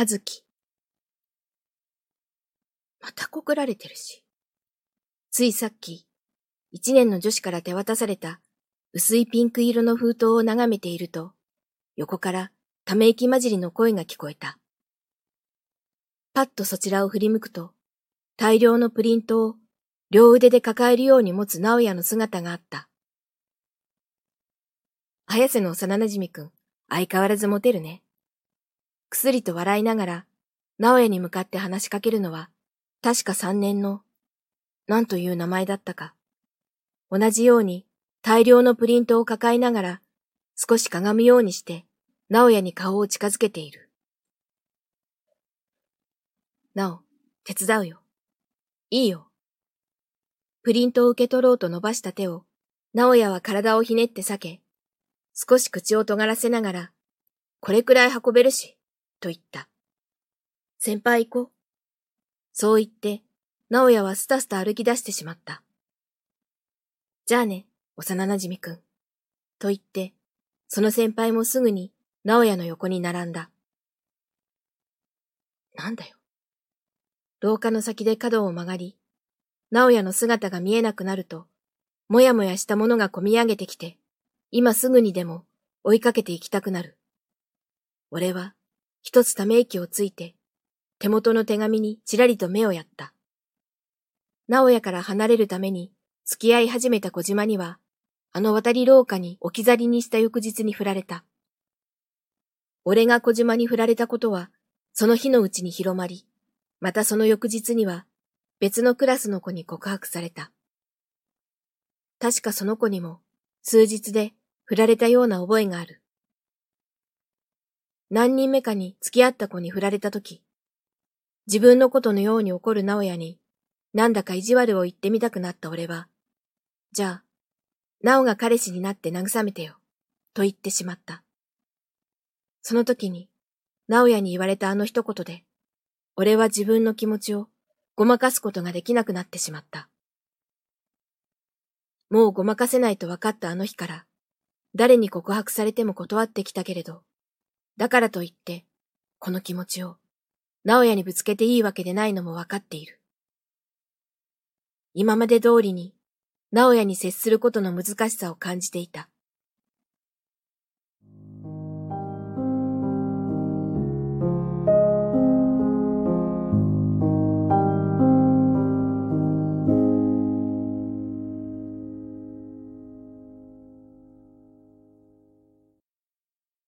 はずき。また告られてるし。ついさっき、一年の女子から手渡された薄いピンク色の封筒を眺めていると、横からため息混じりの声が聞こえた。パッとそちらを振り向くと、大量のプリントを両腕で抱えるように持つ直哉の姿があった。綾瀬の幼馴染くん、相変わらずモテるね。くすりと笑いながら、直哉に向かって話しかけるのは、確か三年の、何という名前だったか。同じように大量のプリントを抱えながら、少しかがむようにして、直哉に顔を近づけている。なお、手伝うよ。いいよ。プリントを受け取ろうと伸ばした手を、直哉は体をひねって避け、少し口を尖らせながら、これくらい運べるし、と言った。先輩行こう。そう言って、直哉はスタスタ歩き出してしまった。じゃあね、幼馴染くん。と言って、その先輩もすぐに直哉の横に並んだ。なんだよ。廊下の先で角を曲がり、直哉の姿が見えなくなると、もやもやしたものがこみ上げてきて、今すぐにでも追いかけて行きたくなる。俺は一つため息をついて、手元の手紙にちらりと目をやった。直哉から離れるために付き合い始めた小島には、あの渡り廊下に置き去りにした翌日に振られた。俺が小島に振られたことは、その日のうちに広まり、またその翌日には、別のクラスの子に告白された。確かその子にも、数日で振られたような覚えがある。何人目かに付き合った子に振られたとき、自分のことのように怒る直哉に、なんだか意地悪を言ってみたくなった俺は、じゃあ、直が彼氏になって慰めてよ、と言ってしまった。その時に、直哉に言われたあの一言で、俺は自分の気持ちをごまかすことができなくなってしまった。もうごまかせないと分かったあの日から、誰に告白されても断ってきたけれど、だからといって、この気持ちを、直哉にぶつけていいわけでないのもわかっている。今まで通りに、直哉に接することの難しさを感じていた。